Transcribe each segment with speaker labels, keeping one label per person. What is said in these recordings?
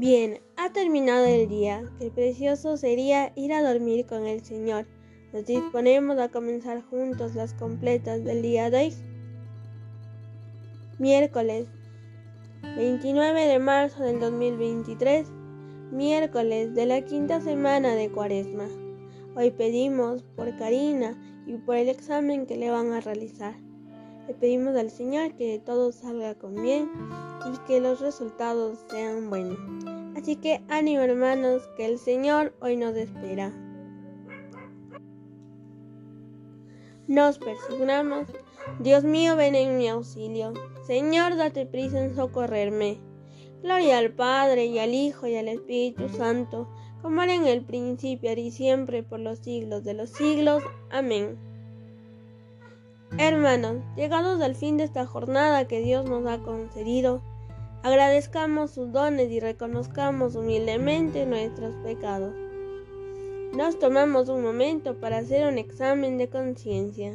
Speaker 1: Bien, ha terminado el día. Qué precioso sería ir a dormir con el Señor. Nos disponemos a comenzar juntos las completas del día de hoy. Miércoles 29 de marzo del 2023, miércoles de la quinta semana de Cuaresma. Hoy pedimos por Karina y por el examen que le van a realizar. Le pedimos al Señor que todo salga con bien y que los resultados sean buenos. Así que ánimo hermanos, que el Señor hoy nos espera. Nos persignamos. Dios mío, ven en mi auxilio. Señor, date prisa en socorrerme. Gloria al Padre y al Hijo y al Espíritu Santo, como era en el principio, y siempre, por los siglos de los siglos. Amén. Hermanos, llegados al fin de esta jornada que Dios nos ha concedido, agradezcamos sus dones y reconozcamos humildemente nuestros pecados. Nos tomamos un momento para hacer un examen de conciencia.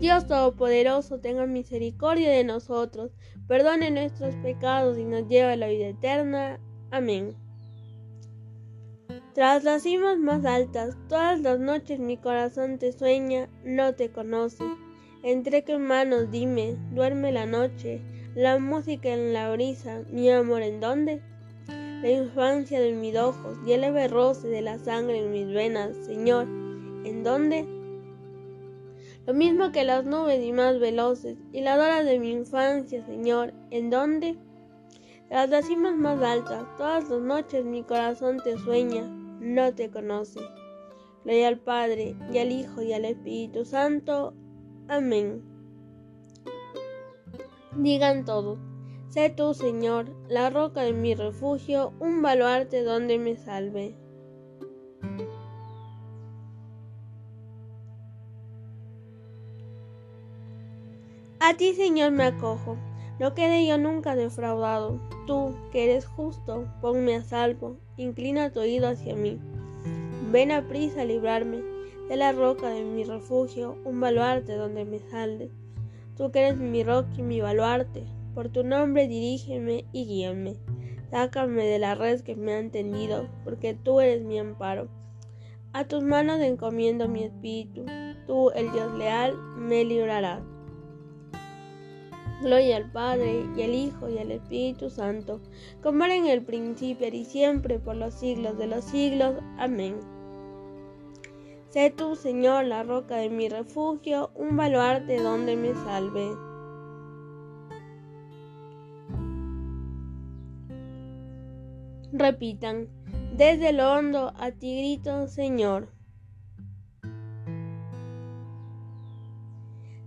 Speaker 1: Dios Todopoderoso tenga misericordia de nosotros, perdone nuestros pecados y nos lleve a la vida eterna. Amén. Tras las cimas más altas, todas las noches mi corazón te sueña, no te conoce. Entre qué manos, dime, duerme la noche, la música en la brisa, mi amor en dónde? La infancia de mis ojos y el leve roce de la sangre en mis venas, Señor, ¿en dónde? Lo mismo que las nubes y más veloces, y la dora de mi infancia, Señor, ¿en? Tras las cimas más altas, todas las noches mi corazón te sueña, no te conoce. Gloria al Padre, y al Hijo, y al Espíritu Santo. Amén. Digan todos, sé tú, Señor, la roca de mi refugio, un baluarte donde me salve. A ti, Señor, me acojo. No quede yo nunca defraudado. Tú, que eres justo, ponme a salvo. Inclina tu oído hacia mí. Ven a prisa a librarme de la roca de mi refugio, un baluarte donde me salde. Tú que eres mi roca y mi baluarte, por tu nombre dirígeme y guíame. Sácame de la red que me han tendido, porque tú eres mi amparo. A tus manos encomiendo mi espíritu. Tú, el Dios leal, me librarás. Gloria al Padre, y al Hijo, y al Espíritu Santo, como era en el principio y siempre, por los siglos de los siglos. Amén. Sé tú, Señor, la roca de mi refugio, un baluarte donde me salve. Repitan, desde lo hondo a ti grito, Señor.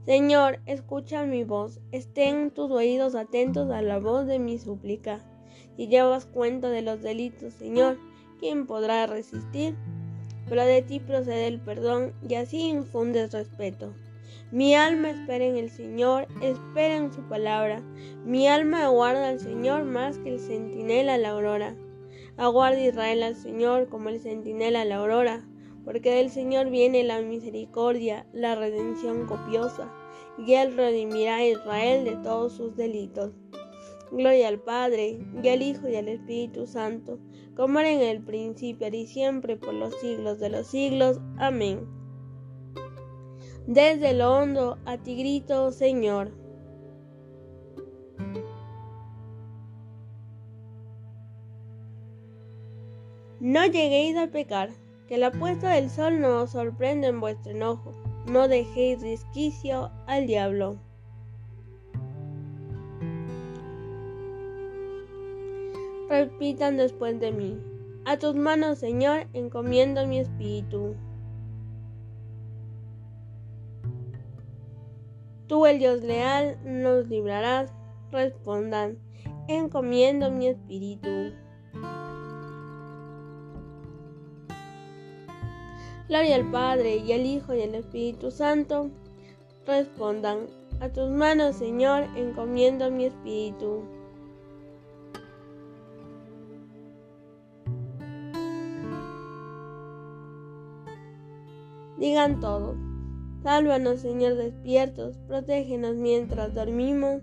Speaker 1: Señor, escucha mi voz, estén tus oídos atentos a la voz de mi súplica. Si llevas cuenta de los delitos, Señor, ¿quién podrá resistir? Pero de ti procede el perdón y así infundes respeto. Mi alma espera en el Señor, espera en su palabra. Mi alma aguarda al Señor más que el centinela a la aurora. Aguarda Israel al Señor como el centinela a la aurora porque del Señor viene la misericordia, la redención copiosa, y Él redimirá a Israel de todos sus delitos. Gloria al Padre, y al Hijo, y al Espíritu Santo, como era en el principio, y siempre, por los siglos de los siglos. Amén. Desde lo hondo a ti grito, Señor. No lleguéis a pecar que la puesta del sol no os sorprenda en vuestro enojo, no dejéis resquicio al diablo. Repitan después de mí, a tus manos, Señor, encomiendo mi espíritu. Tú, el Dios leal, nos librarás. Respondan, encomiendo mi espíritu. Gloria al Padre y al Hijo y al Espíritu Santo. Respondan, a tus manos, Señor, encomiendo mi espíritu. Digan todos, sálvanos, Señor, despiertos, protégenos mientras dormimos.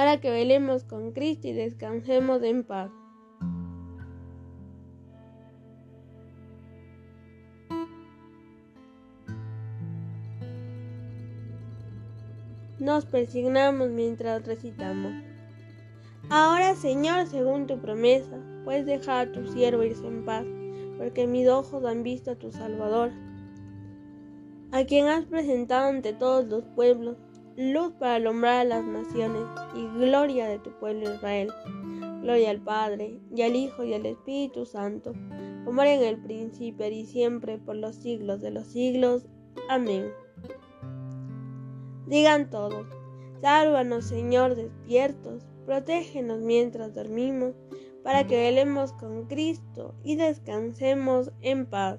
Speaker 1: Para que velemos con Cristo y descansemos en paz. Nos persignamos mientras recitamos. Ahora, Señor, según tu promesa, puedes dejar a tu siervo irse en paz, porque mis ojos han visto a tu Salvador, a quien has presentado ante todos los pueblos luz para alumbrar a las naciones y gloria de tu pueblo Israel. Gloria al Padre, y al Hijo, y al Espíritu Santo, como era en el principio y siempre, por los siglos de los siglos. Amén. Digan todos, sálvanos Señor despiertos, protégenos mientras dormimos, para que velemos con Cristo y descansemos en paz.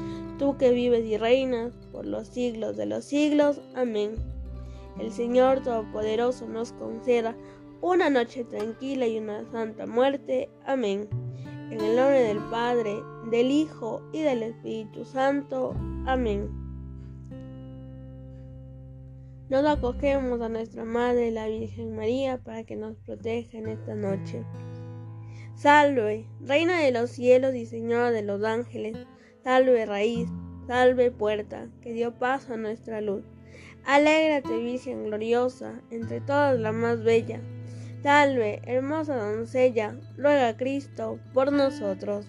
Speaker 1: tú que vives y reinas por los siglos de los siglos. Amén. El Señor Todopoderoso nos conceda una noche tranquila y una santa muerte. Amén. En el nombre del Padre, del Hijo y del Espíritu Santo. Amén. Nos acogemos a nuestra Madre, la Virgen María, para que nos proteja en esta noche. Salve, Reina de los cielos y Señora de los ángeles. Salve raíz, salve puerta, que dio paso a nuestra luz. Alégrate, Virgen gloriosa, entre todas la más bella. Salve, hermosa doncella, ruega a Cristo por nosotros.